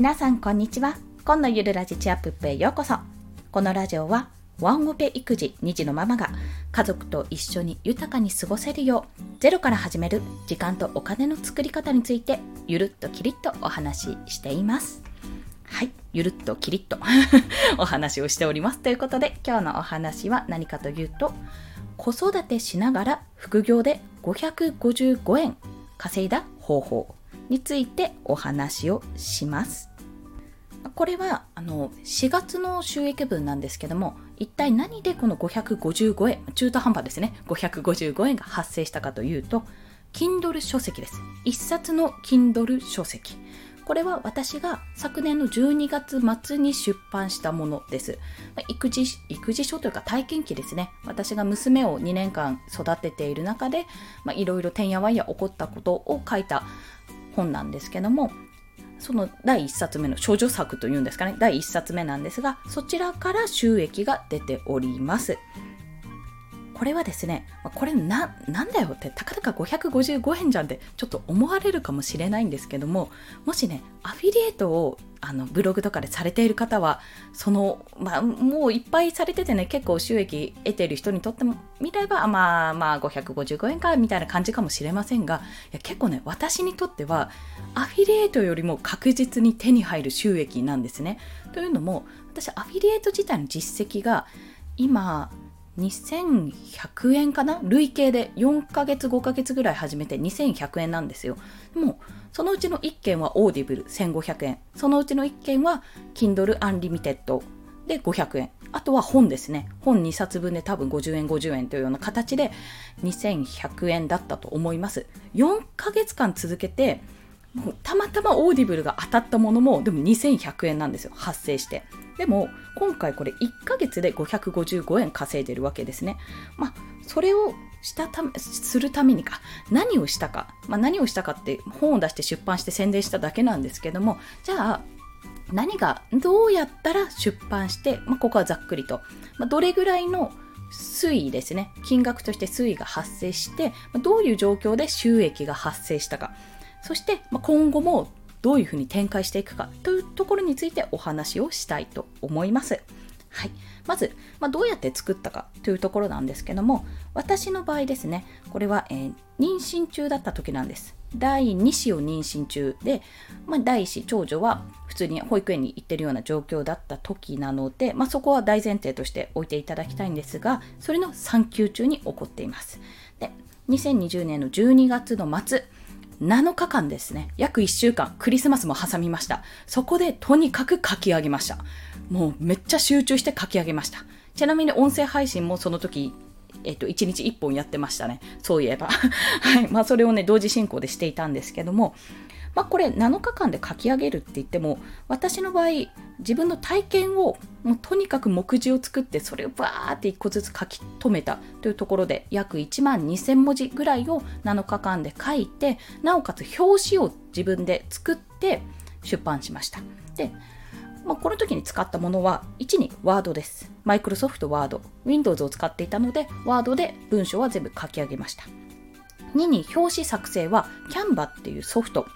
皆さんこんにちは。今のゆるラジチアップへようこそ。このラジオはワンオペ育児2児のママが家族と一緒に豊かに過ごせるようゼロから始める時間とお金の作り方についてゆるっときりっとお話ししています。はいゆるっときりっと お話をしております。ということで今日のお話は何かというと子育てしながら副業で555円稼いだ方法についてお話をします。これはあの4月の収益分なんですけども一体何でこの555円中途半端ですね555円が発生したかというと Kindle 書籍です1冊の Kindle 書籍これは私が昨年の12月末に出版したものです。育児、育児書というか体験記ですね。私が娘を2年間育てている中で、いろいろてんやわんや起こったことを書いた本なんですけども、その第1冊目の処女作というんですかね、第1冊目なんですが、そちらから収益が出ております。これはですね、これな、なんだよって、たかだか555円じゃんってちょっと思われるかもしれないんですけども、もしね、アフィリエイトをあのブログとかでされている方は、その、まあ、もういっぱいされててね、結構収益得ている人にとっても、見れば、まあまあ555円か、みたいな感じかもしれませんが、いや結構ね、私にとっては、アフィリエイトよりも確実に手に入る収益なんですね。というのも、私、アフィリエイト自体の実績が、今、2100円かな？累計で。4ヶ月5ヶ月ぐらい始めて2100円なんですよ。でもそのうちの1件は Audible。1500円。そのうちの1件は Kindle Unlimited で500円。あとは本ですね。本2冊分で多分50円50円というような形で2100円だったと思います。4ヶ月間続けてもうたまたま Audible が当たったものもでも2100円なんですよ。発生して。でも今回これ1ヶ月で555円稼いでるわけですね。まあそれをしたためするためにか。何をしたか、まあ、何をしたかって本を出して出版して宣伝しただけなんですけどもじゃあ何がどうやったら出版して、まあ、ここはざっくりと、まあ、どれぐらいの推移ですね。金額として推移が発生してどういう状況で収益が発生したか。そして、ま今後もどういうふうに展開していくかというところについてお話をしたいと思います。はい、まず、まあ、どうやって作ったかというところなんですけども私の場合ですねこれは、えー、妊娠中だった時なんです。第2子を妊娠中で、まあ、第1子長女は普通に保育園に行ってるような状況だった時なので、まあ、そこは大前提として置いていただきたいんですがそれの産休中に起こっています。で2020年の12月の末7日間ですね、約1週間、クリスマスも挟みました。そこでとにかく書き上げました。もうめっちゃ集中して書き上げました。ちなみに音声配信もその時、えっと、1日1本やってましたね。そういえば。はい。まあ、それをね、同時進行でしていたんですけども、まあ、これ7日間で書き上げるって言っても私の場合自分の体験をもうとにかく目次を作ってそれをバーって1個ずつ書き留めたというところで約1万2000文字ぐらいを7日間で書いてなおかつ表紙を自分で作って出版しましたでまあ、この時に使ったものは1に Word です。マイクロソフト Word。Windows を使っていたので Word で文章は全部書き上げました。2に表紙作成は Canva っていうソフト。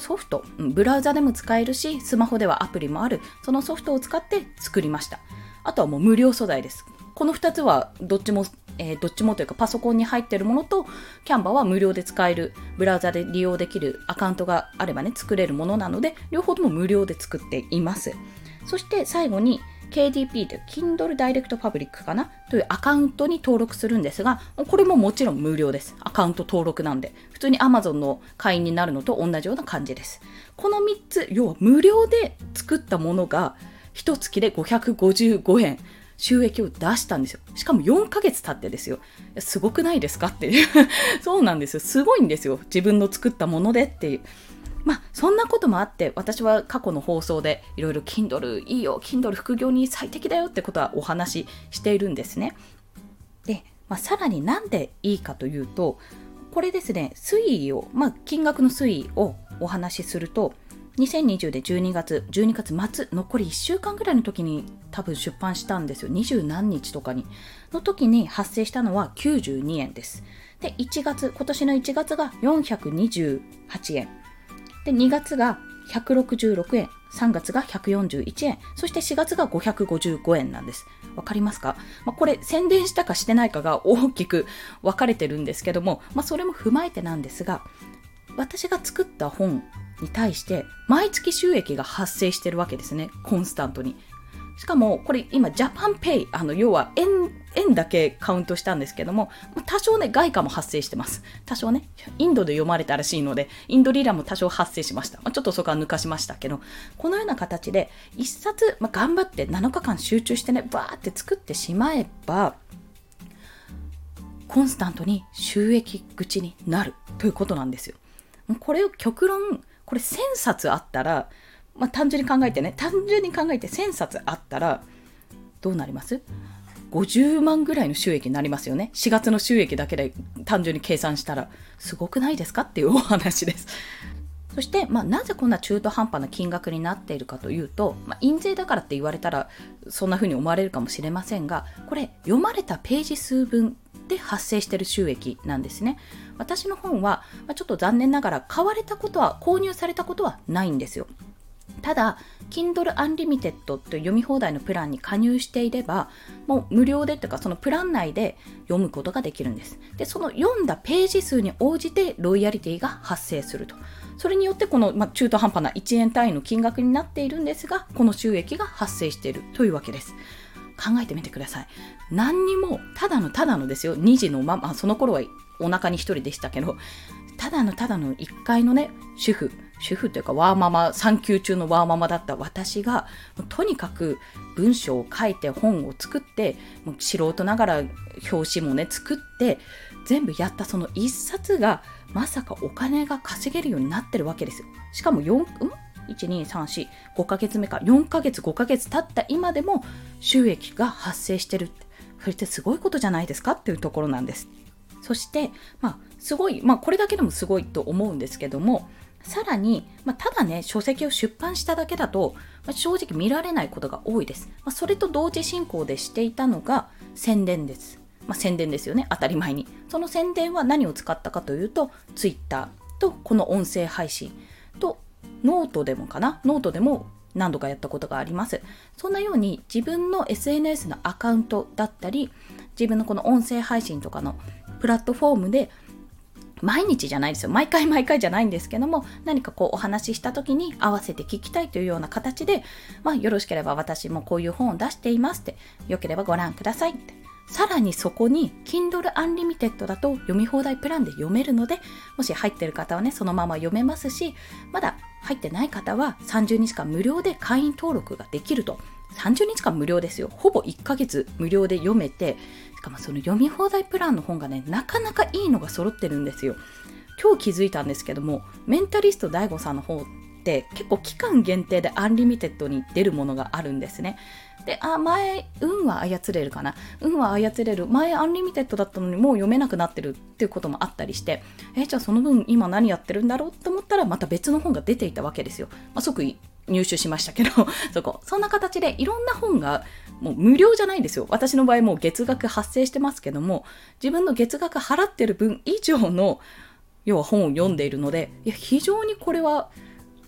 ソフト、ブラウザでも使えるし、スマホではアプリもある、そのソフトを使って作りました。あとはもう無料素材です。この2つはどっちも、えー、どっちもというかパソコンに入っているものと、キャンバーは無料で使える、ブラウザで利用できるアカウントがあればね、作れるものなので、両方とも無料で作っています。そして最後に、KDP という Kindle Direct Public かな？というアカウントに登録するんですが、これももちろん無料です。アカウント登録なんで。普通に Amazon の会員になるのと同じような感じです。この3つ、要は無料で作ったものが、1月で555円。収益を出したんですよ。しかも4ヶ月経ってですよ。すごくないですか？っていう そうなんですよ。すごいんですよ。自分の作ったものでっていう。まあ、そんなこともあって、私は過去の放送でいろいろ Kindle いいよ、Kindle 副業に最適だよってことはお話ししているんですね。で、まあ、さらになんでいいかというと、これですね、推移を、まあ、金額の推移をお話しすると、2020で12月、12月末、残り1週間ぐらいの時に多分出版したんですよ。20何日とかに。の時に発生したのは92円です。で、1月、今年の1月が428円。で、2月が166円。3月が141円、そして4月が555円なんです。分かりますか、まあ、これ宣伝したかしてないかが大きく分かれてるんですけども、まあ、それも踏まえてなんですが、私が作った本に対して毎月収益が発生してるわけですね。コンスタントに。しかも、これ今、ジャパンペイ、あの、要は円、円だけカウントしたんですけども、多少ね、外貨も発生してます。多少ね、インドで読まれたらしいので、インドリラも多少発生しました。まあ、ちょっとそこは抜かしましたけど、このような形で、一冊、まあ、頑張って7日間集中してね、バーって作ってしまえば、コンスタントに収益口になるということなんですよ。これを極論、これ1000冊あったら、まあ、単純に考えてね、単純に考えて1000冊あったら、どうなります ?50 万ぐらいの収益になりますよね。4月の収益だけで単純に計算したら、すごくないですか？っていうお話です。そして、まあ、なぜこんな中途半端な金額になっているかというと、まあ、印税だからって言われたらそんな風に思われるかもしれませんがこれ読まれたページ数分で発生している収益なんですね私の本は、まあ、ちょっと残念ながら買われたことは購入されたことはないんですよただ Kindle Unlimited という読み放題のプランに加入していればもう無料でというかそのプラン内で読むことができるんです。でその読んだページ数に応じてロイヤリティが発生すると。それによってこの、ま、中途半端な1円単位の金額になっているんですがこの収益が発生しているというわけです。考えてみてください。何にもただのただのですよ。2児のままその頃はお腹に1人でしたけどただのただの1階のね主婦。主婦というかワーママ産休中のワーママだった。私がとにかく文章を書いて本を作ってもう素人ながら表紙もね作って全部やった。その1冊がまさかお金が稼げるようになってるわけですしかも4、ん？12345ヶ月目か。4ヶ月5ヶ月経った。今でも収益が発生してるそれってすごいことじゃないですか？っていうところなんです。そしてまあすごいまあこれだけでもすごいと思うんですけどもさらに、まあ、ただね、書籍を出版しただけだと、まあ、正直見られないことが多いです。まあ、それと同時進行でしていたのが宣伝です。まあ宣伝ですよね、当たり前に。その宣伝は何を使ったかというと、Twitter とこの音声配信とノートでもかな、ノートでも何度かやったことがあります。そんなように自分の SNS のアカウントだったり、自分のこの音声配信とかのプラットフォームで毎日じゃないですよ。毎回毎回じゃないんですけども、何かこうお話しした時に合わせて聞きたいというような形で、まあよろしければ私もこういう本を出していますって、よければご覧くださいって。さらにそこに Kindle Unlimited だと読み放題プランで読めるので、もし入ってる方はね、そのまま読めますし、まだ入ってない方は30日間無料で会員登録ができると。30日間無料ですよ。ほぼ1ヶ月無料で読めて、しかもその読み放題プランの本がね、なかなかいいのが揃ってるんですよ。今日気づいたんですけども、メンタリスト DAIGO さんの方って結構期間限定で Unlimited に出るものがあるんですね。で、あ、前、運は操れるかな？運は操れる。前、 Unlimited だったのにもう読めなくなってるっていうこともあったりして、え、じゃあその分今何やってるんだろうと思ったらまた別の本が出ていたわけですよ。まあ、即入手しましたけど、そこ。そんな形でいろんな本がもう無料じゃないんですよ。私の場合もう月額発生してますけども、自分の月額払ってる分以上の、要は本を読んでいるので、いや、非常にこれは、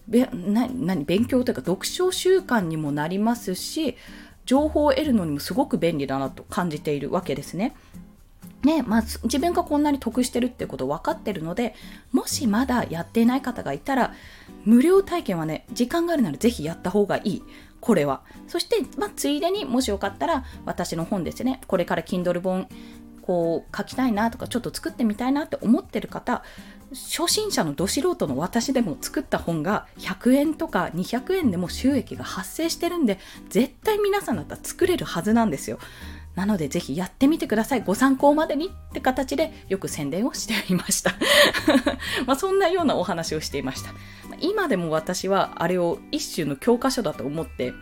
な何勉強というか読書習慣にもなりますし、情報を得るのにもすごく便利だなと感じているわけですね。ねまあ、自分がこんなに得してるってこと分かってるのでもしまだやっていない方がいたら無料体験はね時間があるならぜひやった方がいいこれは。そして、まあ、ついでにもしよかったら私の本ですね。これから Kindle 本こう書きたいなとかちょっと作ってみたいなって思ってる方初心者のど素人の私でも作った本が100円とか200円でも収益が発生してるんで絶対皆さんだったら作れるはずなんですよ。なのでぜひやってみてください。ご参考までにって形でよく宣伝をしていました。まあそんなようなお話をしていました。今でも私はあれを一種の教科書だと思って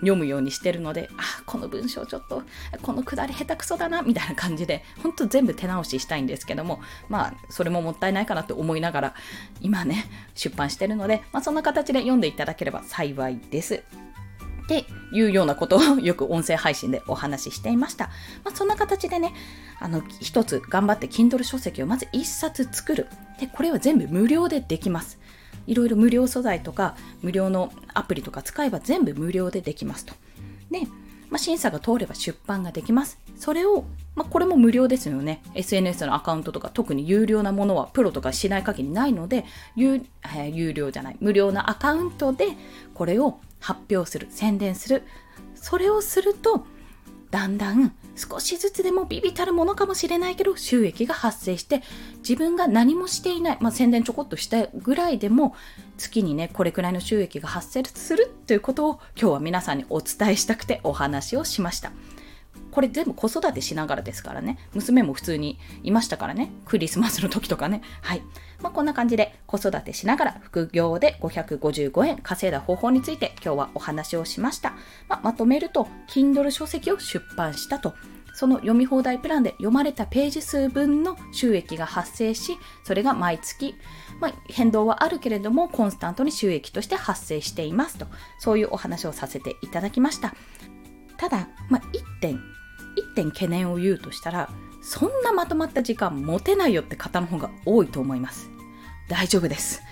読むようにしてるので、あ、この文章ちょっと、このくだり下手くそだな、みたいな感じで、ほんと全部手直ししたいんですけども、まあ、それももったいないかなって思いながら、今ね、出版してるので、まあ、そんな形で読んでいただければ幸いです。っていうようなことをよく音声配信でお話ししていました。まあ、そんな形でね、あの、一つ頑張って Kindle 書籍をまず一冊作る。で、これは全部無料でできます。いろいろ無料素材とか無料のアプリとか使えば全部無料でできますと。で、まあ、審査が通れば出版ができます。それを、まあ、これも無料ですよね。SNS のアカウントとか特に有料なものはプロとかしない限りないので、有,、えー、有料じゃない、無料なアカウントでこれを発表する、宣伝する。それをすると、だんだん少しずつでもビビたるものかもしれないけど収益が発生して自分が何もしていない、まあ、宣伝ちょこっとしたぐらいでも月にねこれくらいの収益が発生するということを今日は皆さんにお伝えしたくてお話をしました。これ全部子育てしながらですからね。娘も普通にいましたからね。クリスマスの時とかね。はい。まあ、こんな感じで子育てしながら副業で555円稼いだ方法について今日はお話をしました。まあ、まとめると、Kindle 書籍を出版したと。その読み放題プランで読まれたページ数分の収益が発生し、それが毎月、まあ、変動はあるけれども、コンスタントに収益として発生していますと、そういうお話をさせていただきました。ただ、まあ、1点1点懸念を言うとしたらそんなまとまった時間持てないよって方の方が多いと思います。大丈夫です。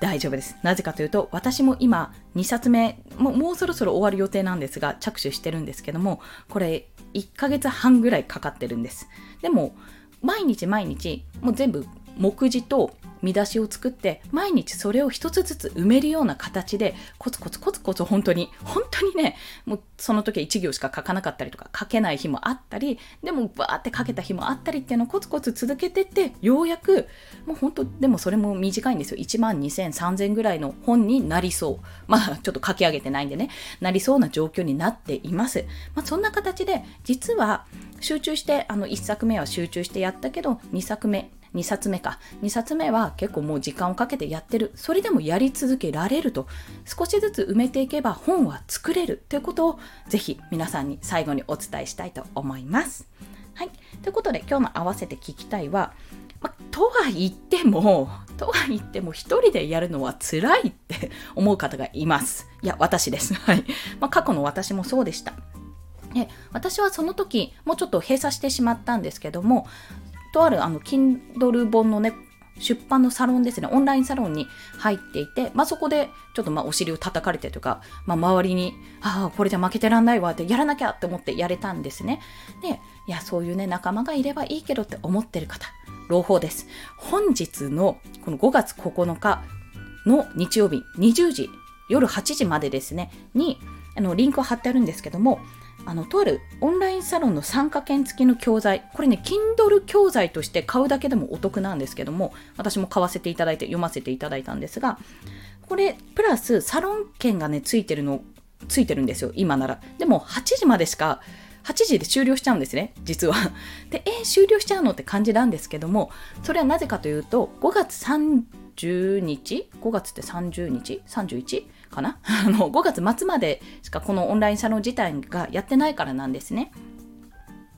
大丈夫です。なぜかというと私も今2冊目ももうそろそろ終わる予定なんですが着手してるんですけどもこれ1ヶ月半ぐらいかかってるんです。でも毎日毎日もう全部目次と見出しを作って毎日それを一つずつ埋めるような形でコツコツコツコツ本当に本当にねもうその時は1行しか書かなかったりとか書けない日もあったりでもバーって書けた日もあったりっていうのをコツコツ続けてってようやくもう本当でもそれも短いんですよ。1万2000、3000ぐらいの本になりそう。まあちょっと書き上げてないんでね。なりそうな状況になっています、まあ、そんな形で実は集中してあの1作目は集中してやったけど2作目2冊目か2冊目は結構もう時間をかけてやってるそれでもやり続けられると少しずつ埋めていけば本は作れるということをぜひ皆さんに最後にお伝えしたいと思います。はい、ということで今日の合わせて聞きたいは、ま、とは言っても とは言っても一人でやるのは辛いって思う方がいます。いや私です。はい、ま、過去の私もそうでした。で私はその時もうちょっと閉鎖してしまったんですけどもとあるあの Kindle 本のね出版のサロンですね、オンラインサロンに入っていて、まあ、そこでちょっとまあお尻を叩かれてとか、まあ、周りに、ああ、これじゃ負けてらんないわってやらなきゃって思ってやれたんですね。で、いや、そういうね、仲間がいればいいけどって思ってる方、朗報です。本日のこの5月9日の日曜日20時、夜8時までですね、に、あの、リンクを貼ってあるんですけども、あのとあるオンラインサロンの参加券付きの教材これね Kindle 教材として買うだけでもお得なんですけども私も買わせていただいて読ませていただいたんですがこれプラスサロン券がねついてるのついてるんですよ今ならでも8時までしか8時で終了しちゃうんですね、実は。で、えー、終了しちゃうのって感じなんですけども、それはなぜかというと、5月30日 ?5 月って30日 ?31? かな？あの5月末までしかこのオンラインサロン自体がやってないからなんですね。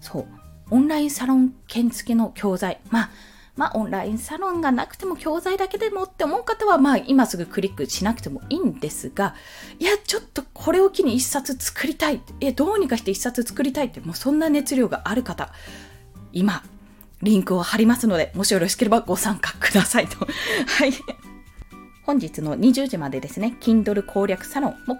そう。オンラインサロン券付きの教材。まあ、まあ、オンラインサロンがなくても教材だけでもって思う方は、まあ、今すぐクリックしなくてもいいんですが、いや、ちょっとこれを機に一冊作りたい。え、どうにかして一冊作りたいって、もうそんな熱量がある方、今、リンクを貼りますので、もしよろしければご参加くださいと。はい。本日の20時までですね、Kindle 攻略サロン、もう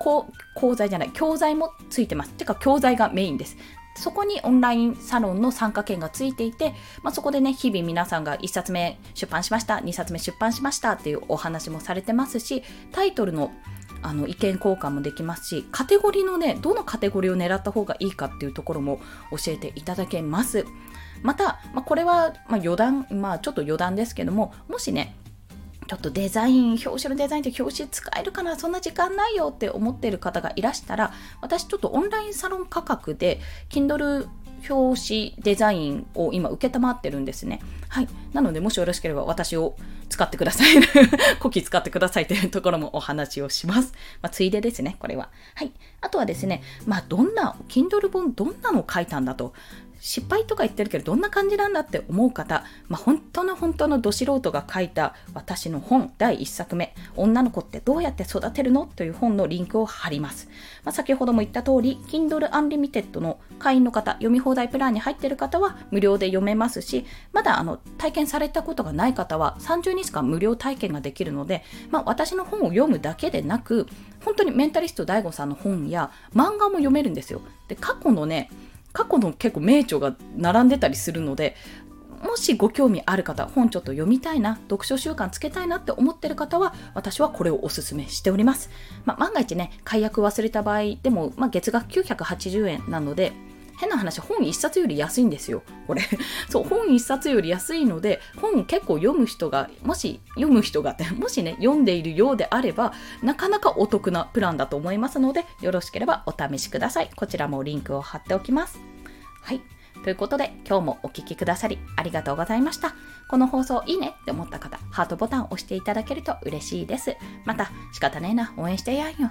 講座じゃない、教材もついてます。てか、教材がメインです。そこにオンラインサロンの参加券がついていて、まあ、そこでね、日々皆さんが1冊目出版しました、2冊目出版しましたっていうお話もされてますし、タイトルのあの意見交換もできますし、カテゴリーのね、どのカテゴリーを狙った方がいいかっていうところも教えていただけます。また、まあ、これは、ま余談、まあちょっと余談ですけども、もしね、ちょっとデザイン、表紙のデザインって表紙使えるかなそんな時間ないよって思ってる方がいらしたら、私ちょっとオンラインサロン価格で、Kindle 表紙デザインを今受けたまってるんですね。はい。なので、もしよろしければ私を使ってください。コキ使ってくださいというところもお話をします。まあ、ついでですね、これは。はい。あとはですね、まあ、どんな、Kindle 本どんなの書いたんだと。失敗とか言ってるけどどんな感じなんだって思う方、まあ、本当の本当のど素人が書いた私の本第1作目「女の子ってどうやって育てるの?」という本のリンクを貼ります、まあ、先ほども言った通り Kindle Unlimited の会員の方読み放題プランに入っている方は無料で読めますしまだあの体験されたことがない方は30日間無料体験ができるので、まあ、私の本を読むだけでなく本当にメンタリスト DAIGO さんの本や漫画も読めるんですよで過去のね過去の結構名著が並んでたりするのでもしご興味ある方、本ちょっと読みたいな、読書習慣つけたいなって思ってる方は、私はこれをおすすめしております。まあ、万が一ね、解約忘れた場合でも、まあ、月額980円なので、変な話、本1冊より安いんですよ。これ。そう、本1冊より安いので、本結構読む人が、もし読む人がって、もしね、読んでいるようであれば、なかなかお得なプランだと思いますので、よろしければお試しください。こちらもリンクを貼っておきます。はい。ということで、今日もお聴きくださりありがとうございました。この放送いいねって思った方、ハートボタンを押していただけると嬉しいです。また、仕方ねえな、応援してやんよって、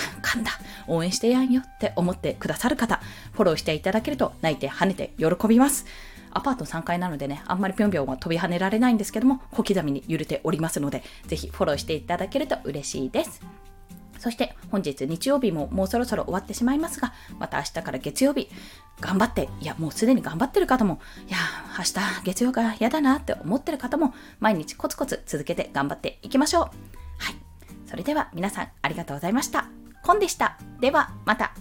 噛んだ、応援してやんよって思ってくださる方、フォローしていただけると泣いて跳ねて喜びます。アパート3階なのでね、あんまりぴょんぴょんは飛び跳ねられないんですけども、小刻みに揺れておりますので、ぜひフォローしていただけると嬉しいです。そして本日日曜日ももうそろそろ終わってしまいますが、また明日から月曜日、頑張って、いやもうすでに頑張ってる方も、いや明日月曜が嫌だなって思ってる方も、毎日コツコツ続けて頑張っていきましょう。はい。それでは皆さんありがとうございました。コンでした。ではまた。